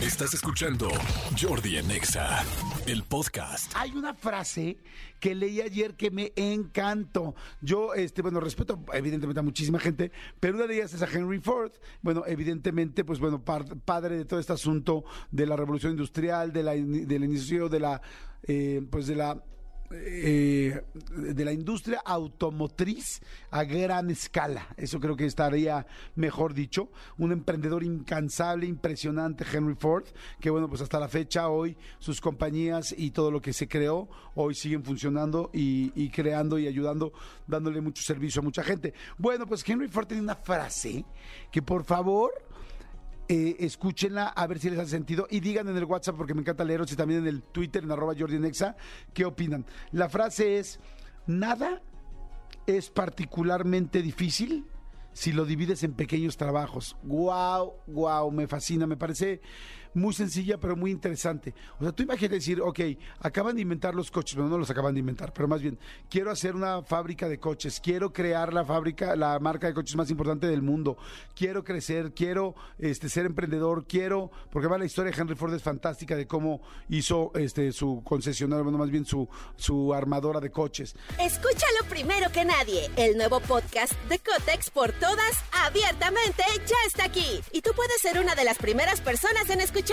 Estás escuchando Jordi Anexa, el podcast. Hay una frase que leí ayer que me encantó. Yo, este, bueno, respeto evidentemente a muchísima gente, pero una de ellas es a Henry Ford. Bueno, evidentemente, pues bueno, padre de todo este asunto de la revolución industrial, de la, del inicio de la, eh, pues de la eh, de la industria automotriz a gran escala. Eso creo que estaría mejor dicho. Un emprendedor incansable, impresionante, Henry Ford, que bueno, pues hasta la fecha hoy sus compañías y todo lo que se creó hoy siguen funcionando y, y creando y ayudando, dándole mucho servicio a mucha gente. Bueno, pues Henry Ford tiene una frase que por favor eh, escúchenla a ver si les hace sentido y digan en el WhatsApp, porque me encanta leeros y también en el Twitter, en arroba Jordi Nexa, qué opinan. La frase es, nada es particularmente difícil si lo divides en pequeños trabajos. Wow, wow, me fascina, me parece muy sencilla, pero muy interesante. O sea, tú imagínate decir, ok, acaban de inventar los coches, pero no los acaban de inventar, pero más bien, quiero hacer una fábrica de coches, quiero crear la fábrica, la marca de coches más importante del mundo, quiero crecer, quiero este, ser emprendedor, quiero, porque va la historia de Henry Ford es fantástica de cómo hizo este, su concesionario, bueno, más bien su, su armadora de coches. Escúchalo primero que nadie. El nuevo podcast de Cotex por todas, abiertamente, ya está aquí. Y tú puedes ser una de las primeras personas en escuchar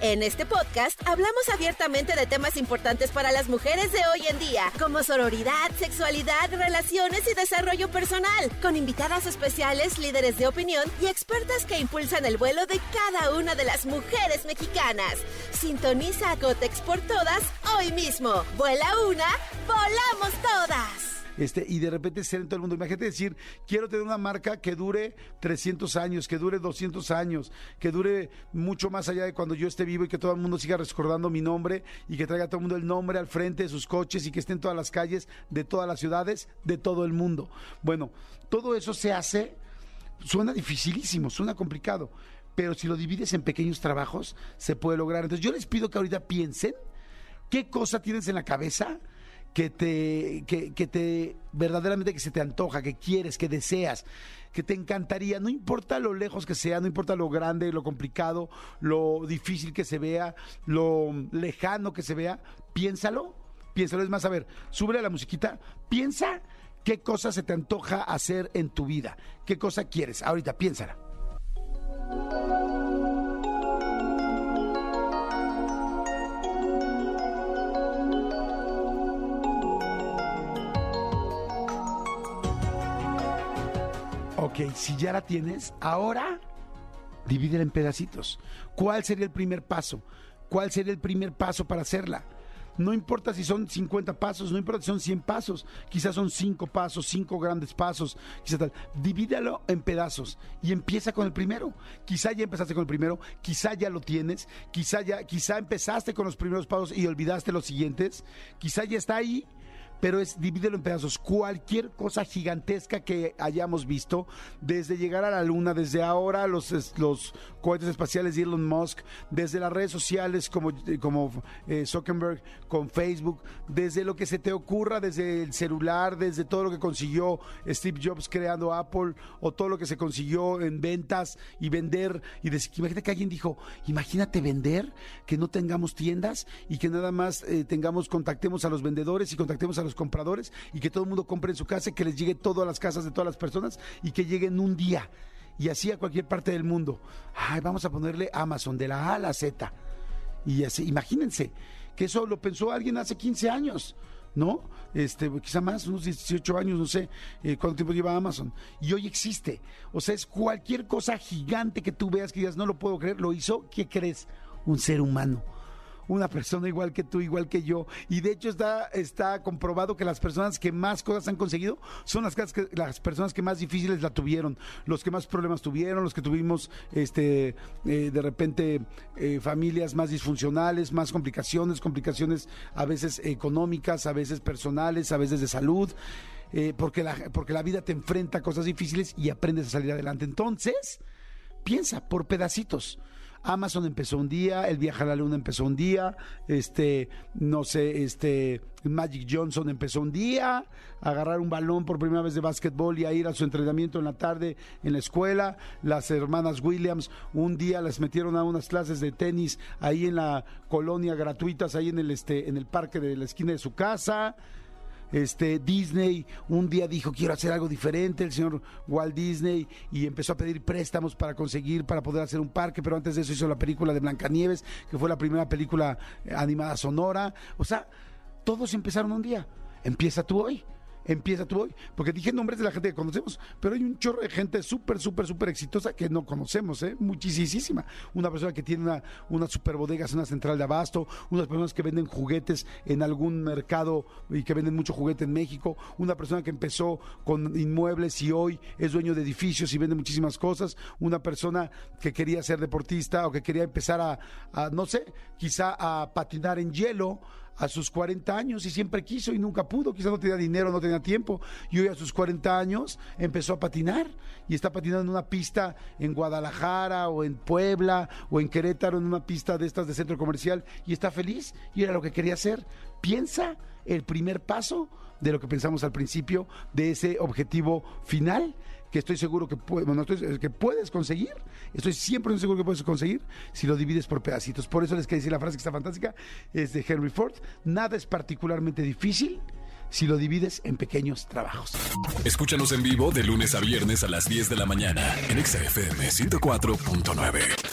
en este podcast hablamos abiertamente de temas importantes para las mujeres de hoy en día, como sororidad, sexualidad, relaciones y desarrollo personal, con invitadas especiales, líderes de opinión y expertas que impulsan el vuelo de cada una de las mujeres mexicanas. Sintoniza a Cotex por todas hoy mismo. Vuela una, volamos todas. Este, y de repente ser en todo el mundo. Imagínate decir, quiero tener una marca que dure 300 años, que dure 200 años, que dure mucho más allá de cuando yo esté vivo y que todo el mundo siga recordando mi nombre y que traiga todo el mundo el nombre al frente de sus coches y que esté en todas las calles de todas las ciudades de todo el mundo. Bueno, todo eso se hace, suena dificilísimo, suena complicado, pero si lo divides en pequeños trabajos, se puede lograr. Entonces yo les pido que ahorita piensen qué cosa tienes en la cabeza que te, que, te verdaderamente que se te antoja, que quieres, que deseas, que te encantaría, no importa lo lejos que sea, no importa lo grande, lo complicado, lo difícil que se vea, lo lejano que se vea, piénsalo, piénsalo, es más, a ver, sube a la musiquita, piensa qué cosa se te antoja hacer en tu vida, qué cosa quieres, ahorita piénsala. Ok, si ya la tienes, ahora divídela en pedacitos. ¿Cuál sería el primer paso? ¿Cuál sería el primer paso para hacerla? No importa si son 50 pasos, no importa si son 100 pasos, quizás son 5 pasos, 5 grandes pasos, quizás tal. Divídalo en pedazos y empieza con el primero. Quizá ya empezaste con el primero, quizá ya lo tienes, quizá ya quizá empezaste con los primeros pasos y olvidaste los siguientes, quizá ya está ahí pero es divídelo en pedazos. Cualquier cosa gigantesca que hayamos visto, desde llegar a la luna, desde ahora los, los cohetes espaciales de Elon Musk, desde las redes sociales como, como eh, Zuckerberg con Facebook, desde lo que se te ocurra, desde el celular, desde todo lo que consiguió Steve Jobs creando Apple, o todo lo que se consiguió en ventas y vender. Y decir, imagínate que alguien dijo, imagínate vender, que no tengamos tiendas y que nada más eh, tengamos, contactemos a los vendedores y contactemos a los compradores y que todo el mundo compre en su casa y que les llegue todo a las casas de todas las personas y que lleguen un día y así a cualquier parte del mundo. Ay, vamos a ponerle Amazon de la A a la Z. Y así, imagínense que eso lo pensó alguien hace 15 años. ¿no? Este, quizá más, unos 18 años, no sé eh, cuánto tiempo lleva Amazon. Y hoy existe. O sea, es cualquier cosa gigante que tú veas que digas, no lo puedo creer, lo hizo, ¿qué crees? Un ser humano una persona igual que tú, igual que yo. Y de hecho está, está comprobado que las personas que más cosas han conseguido son las, que, las personas que más difíciles la tuvieron, los que más problemas tuvieron, los que tuvimos este eh, de repente eh, familias más disfuncionales, más complicaciones, complicaciones a veces económicas, a veces personales, a veces de salud. Eh, porque, la, porque la vida te enfrenta a cosas difíciles y aprendes a salir adelante. Entonces, piensa por pedacitos. Amazon empezó un día, el viaje a la luna empezó un día, este, no sé, este, Magic Johnson empezó un día, a agarrar un balón por primera vez de básquetbol y a ir a su entrenamiento en la tarde en la escuela. Las hermanas Williams un día les metieron a unas clases de tenis ahí en la colonia gratuitas, ahí en el, este, en el parque de la esquina de su casa este Disney un día dijo quiero hacer algo diferente, el señor Walt Disney, y empezó a pedir préstamos para conseguir, para poder hacer un parque, pero antes de eso hizo la película de Blancanieves, que fue la primera película animada sonora. O sea, todos empezaron un día. Empieza tú hoy empieza tú hoy. Porque dije nombres de la gente que conocemos, pero hay un chorro de gente súper, súper, súper exitosa que no conocemos, ¿eh? Muchísima. Una persona que tiene una, una super bodega, una central de abasto, unas personas que venden juguetes en algún mercado y que venden mucho juguete en México, una persona que empezó con inmuebles y hoy es dueño de edificios y vende muchísimas cosas, una persona que quería ser deportista o que quería empezar a no sé, quizá a patinar en hielo a sus 40 años y siempre quiso y nunca pudo, quizás no tenía dinero, no tenía tiempo, y hoy a sus 40 años empezó a patinar y está patinando en una pista en Guadalajara o en Puebla o en Querétaro, en una pista de estas de centro comercial y está feliz y era lo que quería hacer. Piensa el primer paso de lo que pensamos al principio, de ese objetivo final que estoy seguro que, que puedes conseguir, estoy siempre seguro que puedes conseguir si lo divides por pedacitos. Por eso les quiero decir la frase que está fantástica, es de Henry Ford, nada es particularmente difícil si lo divides en pequeños trabajos. Escúchanos en vivo de lunes a viernes a las 10 de la mañana en XFM 104.9.